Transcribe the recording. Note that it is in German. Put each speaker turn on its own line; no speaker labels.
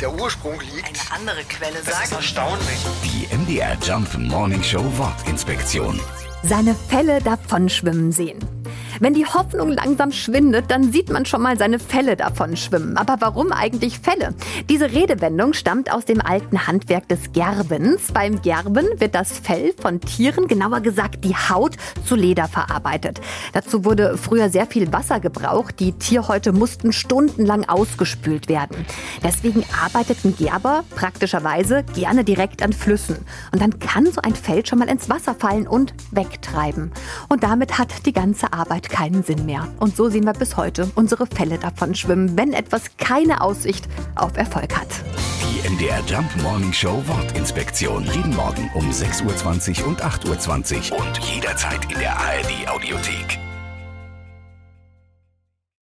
der Ursprung liegt.
Eine andere Quelle
Das ist
sagt.
erstaunlich.
Die MDR Jump Morning Show Wortinspektion.
seine Felle davon schwimmen sehen. Wenn die Hoffnung langsam schwindet, dann sieht man schon mal seine Felle davon schwimmen. Aber warum eigentlich Felle? Diese Redewendung stammt aus dem alten Handwerk des Gerbens. Beim Gerben wird das Fell von Tieren, genauer gesagt die Haut, zu Leder verarbeitet. Dazu wurde früher sehr viel Wasser gebraucht. Die Tierhäute mussten stundenlang ausgespült werden. Deswegen arbeiteten Gerber praktischerweise gerne direkt an Flüssen. Und dann kann so ein Fell schon mal ins Wasser fallen und wegtreiben. Und damit hat die ganze Arbeit keinen Sinn mehr. Und so sehen wir bis heute unsere Fälle davon schwimmen, wenn etwas keine Aussicht auf Erfolg hat.
Die MDR Jump Morning Show Wortinspektion. Jeden Morgen um 6.20 Uhr und 8.20 Uhr und jederzeit in der ARD Audiothek.